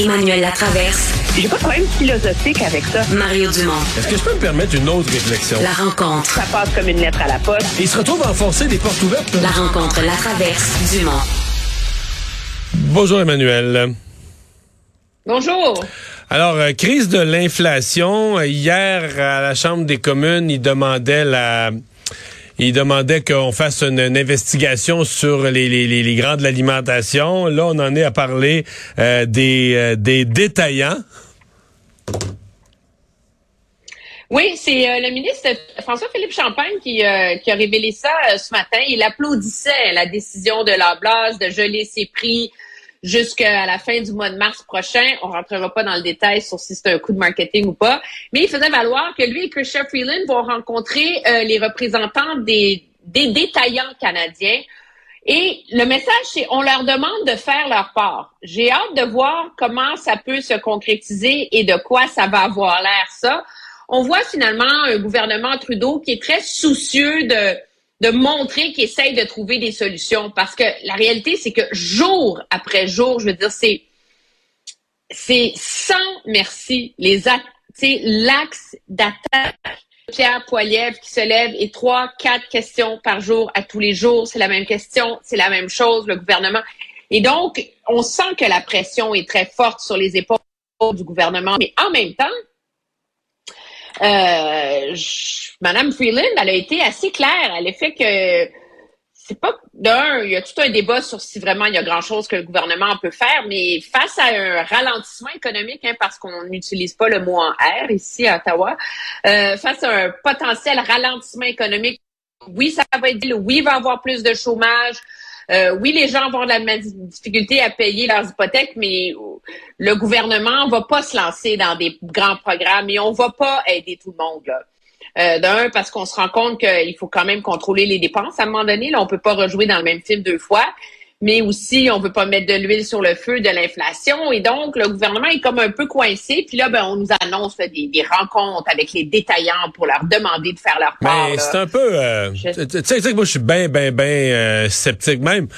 Emmanuel Latraverse. J'ai pas de problème philosophique avec ça. Mario Dumont. Est-ce que je peux me permettre une autre réflexion? La rencontre. Ça passe comme une lettre à la poste. Et il se retrouve à enfoncer des portes ouvertes. La rencontre, la traverse, Dumont. Bonjour Emmanuel. Bonjour. Alors, euh, crise de l'inflation. Hier, à la Chambre des communes, il demandait la... Il demandait qu'on fasse une, investigation sur les, les, grands de l'alimentation. Là, on en est à parler euh, des, euh, des détaillants. Oui, c'est euh, le ministre François-Philippe Champagne qui, a révélé ça ce matin. Il applaudissait la décision de la Blase de geler ses prix jusqu'à la fin du mois de mars prochain. On rentrera pas dans le détail sur si c'est un coup de marketing ou pas. Mais il faisait valoir que lui et Christian Freeland vont rencontrer les représentants des, des détaillants canadiens. Et le message, c'est on leur demande de faire leur part. J'ai hâte de voir comment ça peut se concrétiser et de quoi ça va avoir l'air ça on voit finalement un gouvernement Trudeau qui est très soucieux de, de montrer qu'il essaye de trouver des solutions. Parce que la réalité, c'est que jour après jour, je veux dire, c'est, c'est sans merci les l'axe d'attaque. Pierre Poilievre qui se lève et trois, quatre questions par jour à tous les jours. C'est la même question, c'est la même chose, le gouvernement. Et donc, on sent que la pression est très forte sur les épaules du gouvernement. Mais en même temps, euh, Madame Freeland, elle a été assez claire. À l'effet que c'est pas d'un, il y a tout un débat sur si vraiment il y a grand chose que le gouvernement peut faire, mais face à un ralentissement économique, hein, parce qu'on n'utilise pas le mot en R ici à Ottawa, euh, face à un potentiel ralentissement économique, oui, ça va être oui, il va y avoir plus de chômage, euh, oui, les gens vont avoir de la difficulté à payer leurs hypothèques, mais le gouvernement va pas se lancer dans des grands programmes et on va pas aider tout le monde. Là. Euh, D'un, parce qu'on se rend compte qu'il faut quand même contrôler les dépenses. À un moment donné, là, on peut pas rejouer dans le même film deux fois mais aussi on veut pas mettre de l'huile sur le feu de l'inflation et donc le gouvernement est comme un peu coincé puis là ben on nous annonce des, des, rencontres avec les détaillants pour leur demander de faire leur part. Mais c'est un peu euh, tu sais que moi je suis bien bien bien sceptique même. Tu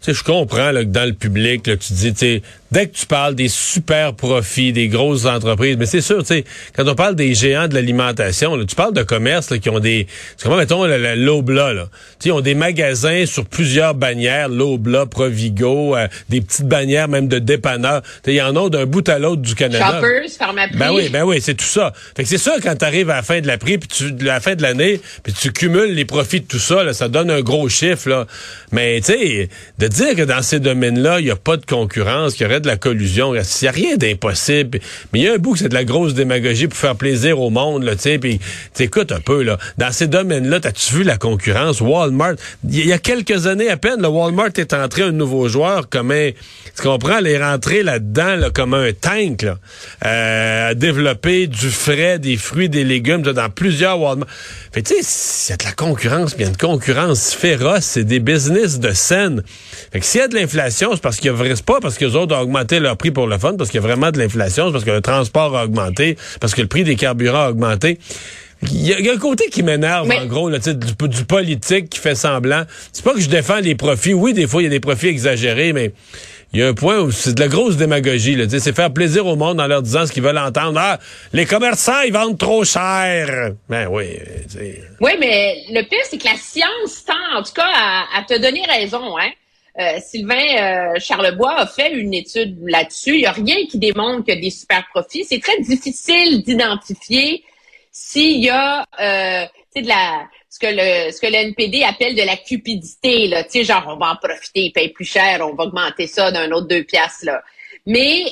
sais je comprends là, que dans le public là, tu dis tu sais dès que tu parles des super profits des grosses entreprises, mais c'est sûr, tu sais, quand on parle des géants de l'alimentation, tu parles de commerces là, qui ont des, c'est comment mettons l'Obla, là, tu sais, ont des magasins sur plusieurs bannières, l'Obla, Provigo, euh, des petites bannières même de dépanneurs. Il y en a d'un bout à l'autre du Canada. Shoppers, Pharmaprix. Ben oui, ben oui, c'est tout ça. Fait que c'est sûr quand tu arrives à la fin de la prix, puis tu, la fin de l'année, puis tu cumules les profits de tout ça, là, ça donne un gros chiffre là. Mais tu sais, de dire que dans ces domaines-là, il y a pas de concurrence, qu'il y aurait de la collusion. Il n'y a rien d'impossible. Mais il y a un bout que c'est de la grosse démagogie pour faire plaisir au monde, là, tu sais. Puis, un peu, là. Dans ces domaines-là, t'as-tu vu la concurrence? Walmart. Il y a quelques années à peine, le Walmart est entré un nouveau joueur comme un, tu comprends, elle est rentrée là-dedans, là, comme un tank, là. Euh, à développer du frais, des fruits, des légumes, dans plusieurs Walmart. Fait tu sais, y a de la concurrence, bien une concurrence féroce, c'est des business de scène. Fait que s'il y a de l'inflation, c'est parce qu'il y a, pas parce que les autres ont augmenté leur prix pour le fun, parce qu'il y a vraiment de l'inflation, parce que le transport a augmenté, parce que le prix des carburants a augmenté. Il y, a, un côté qui m'énerve, en gros, là, du, du politique qui fait semblant. C'est pas que je défends les profits. Oui, des fois, il y a des profits exagérés, mais il y a un point où c'est de la grosse démagogie. C'est faire plaisir au monde en leur disant ce qu'ils veulent entendre. Ah, les commerçants, ils vendent trop cher. Ben oui. Oui, mais le pire, c'est que la science tend, en tout cas, à, te donner raison. Hein? Euh, Sylvain euh, Charlebois a fait une étude là-dessus. Il n'y a rien qui démontre a des super profits. C'est très difficile d'identifier s'il y a euh, de la ce que le ce que le NPD appelle de la cupidité là, tu sais genre on va en profiter, il paye plus cher, on va augmenter ça d'un autre deux piastres là. Mais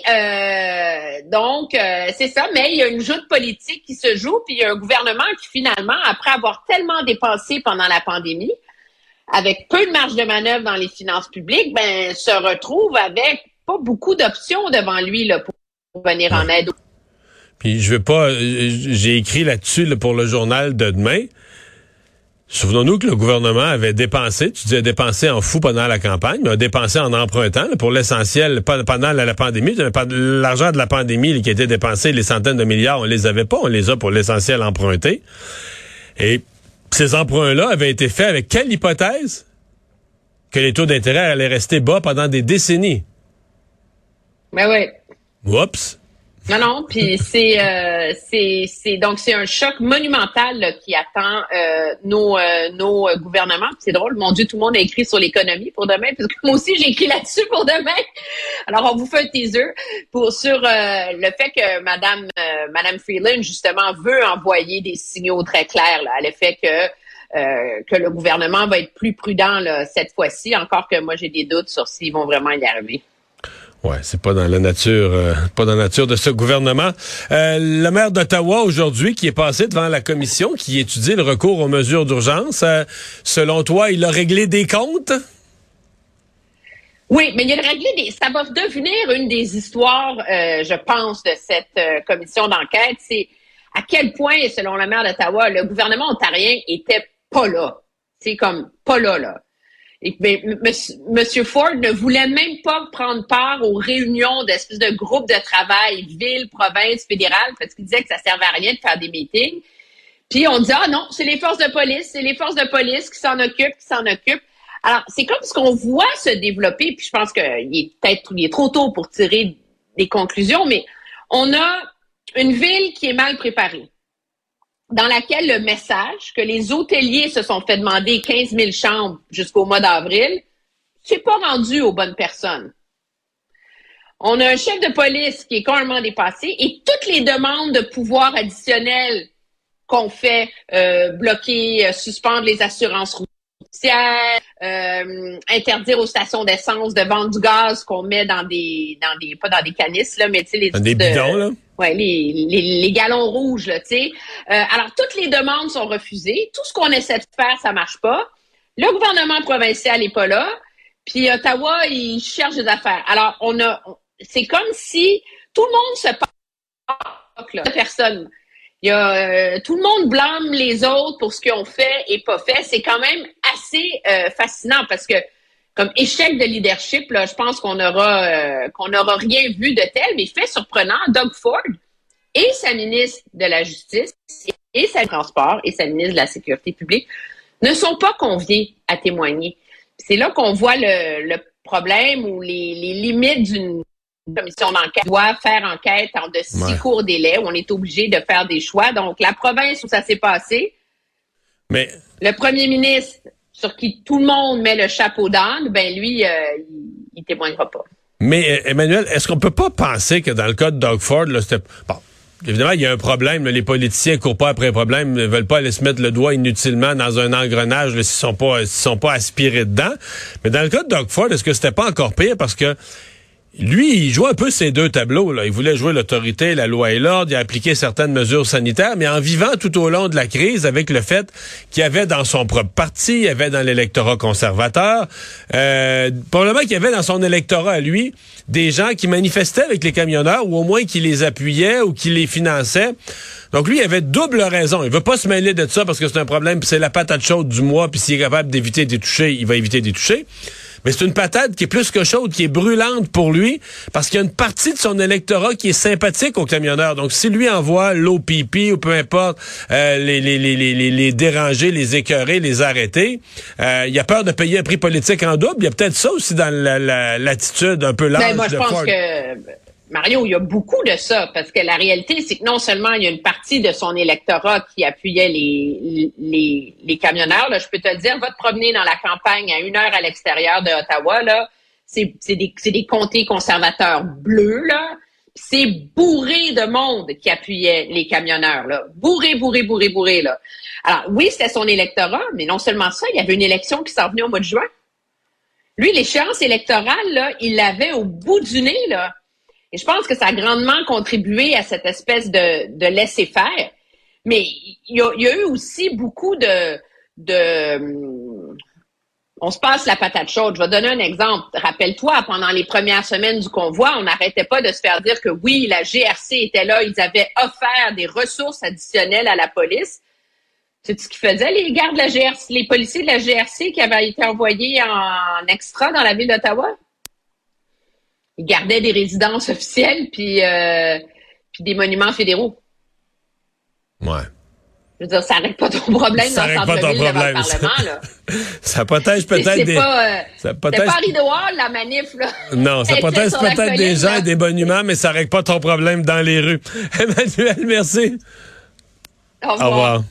donc c'est ça, mais il y a une joute politique qui se joue, puis il y a un gouvernement qui finalement après avoir tellement dépensé pendant la pandémie, avec peu de marge de manœuvre dans les finances publiques, ben se retrouve avec pas beaucoup d'options devant lui là pour venir en aide puis je veux pas, j'ai écrit là-dessus pour le journal de demain. Souvenons-nous que le gouvernement avait dépensé, tu disais dépensé en fou pendant la campagne, mais a dépensé en empruntant pour l'essentiel pendant la, pandémie. L'argent de la pandémie qui était dépensé, les centaines de milliards, on les avait pas, on les a pour l'essentiel emprunté. Et ces emprunts-là avaient été faits avec quelle hypothèse? Que les taux d'intérêt allaient rester bas pendant des décennies. Ben oui. Oups. Non, non, puis c'est euh, c'est c'est donc c'est un choc monumental là, qui attend euh, nos euh, nos gouvernements. C'est drôle, mon Dieu, tout le monde a écrit sur l'économie pour demain, parce que moi aussi j'ai écrit là-dessus pour demain. Alors on vous fait un teaser pour sur le fait que Madame Madame Freeland justement veut envoyer des signaux très clairs là, à l'effet que que le gouvernement va être plus prudent là, cette fois-ci. Encore que moi j'ai des doutes sur s'ils vont vraiment y arriver. Ouais, c'est pas dans la nature, euh, pas dans la nature de ce gouvernement. Euh, le maire d'Ottawa aujourd'hui, qui est passé devant la commission, qui étudie le recours aux mesures d'urgence, euh, selon toi, il a réglé des comptes? Oui, mais il a réglé des. Ça va devenir une des histoires, je pense, de cette commission d'enquête. C'est à quel point, selon le maire d'Ottawa, le gouvernement ontarien était pas là. C'est comme pas là, là. Et M. Ford ne voulait même pas prendre part aux réunions d'espèces de groupes de travail, ville, province, fédérale, parce qu'il disait que ça servait à rien de faire des meetings. Puis on dit, ah non, c'est les forces de police, c'est les forces de police qui s'en occupent, qui s'en occupent. Alors, c'est comme ce qu'on voit se développer, puis je pense qu'il est peut-être est trop tôt pour tirer des conclusions, mais on a une ville qui est mal préparée dans laquelle le message que les hôteliers se sont fait demander 15 000 chambres jusqu'au mois d'avril, c'est pas rendu aux bonnes personnes. On a un chef de police qui est complètement dépassé et toutes les demandes de pouvoir additionnel qu'on fait, euh, bloquer, euh, suspendre les assurances euh, interdire aux stations d'essence de vendre du gaz qu'on met dans des, dans des, pas dans des canisses là, mais tu sais les des bidons là? Ouais, les, les, les, galons rouges, là, tu sais. Euh, alors, toutes les demandes sont refusées. Tout ce qu'on essaie de faire, ça marche pas. Le gouvernement provincial est pas là. Puis Ottawa, il cherche des affaires. Alors, on a, c'est comme si tout le monde se parle, là, personne. Il y a, euh, tout le monde blâme les autres pour ce qu'ils ont fait et pas fait. C'est quand même assez euh, fascinant parce que comme échec de leadership, là, je pense qu'on aura euh, qu'on n'aura rien vu de tel, mais fait surprenant, Doug Ford et sa ministre de la Justice et sa transport et sa ministre de la Sécurité publique ne sont pas conviés à témoigner. C'est là qu'on voit le, problème ou les, limites d'une commission d'enquête. Doit faire enquête en de si courts délais. Où on est obligé de faire des choix. Donc, la province où ça s'est passé, mais le premier ministre sur qui tout le monde met le chapeau d'âne, ben lui, euh, il, témoignera pas. Mais euh, Emmanuel, est-ce qu'on peut pas penser que dans le cas de Doug Ford, là, c'était bon. Évidemment, il y a un problème. Les politiciens courent pas après un problème, ne veulent pas aller se mettre le doigt inutilement dans un engrenage s'ils sont pas sont pas aspirés dedans. Mais dans le cas de Doug Ford, est-ce que c'était pas encore pire parce que lui, il jouait un peu ces deux tableaux. Là. Il voulait jouer l'autorité, la loi et l'ordre, il a appliqué certaines mesures sanitaires, mais en vivant tout au long de la crise avec le fait qu'il y avait dans son propre parti, il y avait dans l'électorat conservateur, euh, probablement qu'il y avait dans son électorat à lui des gens qui manifestaient avec les camionneurs ou au moins qui les appuyaient ou qui les finançaient. Donc lui, il avait double raison. Il veut pas se mêler de ça parce que c'est un problème, c'est la patate chaude du mois, puis s'il est capable d'éviter des toucher, il va éviter des toucher mais c'est une patate qui est plus que chaude, qui est brûlante pour lui, parce qu'il y a une partie de son électorat qui est sympathique aux camionneurs. Donc, si lui envoie l'OPP ou peu importe, euh, les, les, les, les, les déranger, les écœurer, les arrêter, euh, il a peur de payer un prix politique en double. Il y a peut-être ça aussi dans l'attitude un peu large ben, moi, je pense que Mario, il y a beaucoup de ça, parce que la réalité, c'est que non seulement il y a une partie de son électorat qui appuyait les, les, camionneurs, là, je peux te dire, va te promener dans la campagne à une heure à l'extérieur de Ottawa, là, c'est des, des comtés conservateurs bleus, là, c'est bourré de monde qui appuyait les camionneurs, là. Bourré, bourré, bourré, bourré, là. Alors, oui, c'était son électorat, mais non seulement ça, il y avait une élection qui s'en venait au mois de juin. Lui, l'échéance électorale, là, il l'avait au bout du nez, là. Et je pense que ça a grandement contribué à cette espèce de, de laisser-faire. Mais il y, a, eu aussi beaucoup de, de on se passe la patate chaude. Je vais donner un exemple. Rappelle-toi, pendant les premières semaines du convoi, on n'arrêtait pas de se faire dire que oui, la GRC était là, ils avaient offert des ressources additionnelles à la police. C'est ce qu'ils faisaient, les gardes de la GRC, les policiers de la GRC qui avaient été envoyés en extra dans la ville d'Ottawa? Ils gardaient des résidences officielles puis, euh, puis des monuments fédéraux. Ouais. Je veux dire, ça règle pas ton problème Ça dans le règle pas ton devant le problème. Parlement, là. Ça protège peut-être c'est des. pas, euh, ça protège- pas la manif, là. Non, ça protège peut-être des gens et des monuments, mais ça règle pas ton problème dans les rues. Emmanuel, merci. Au Au revoir.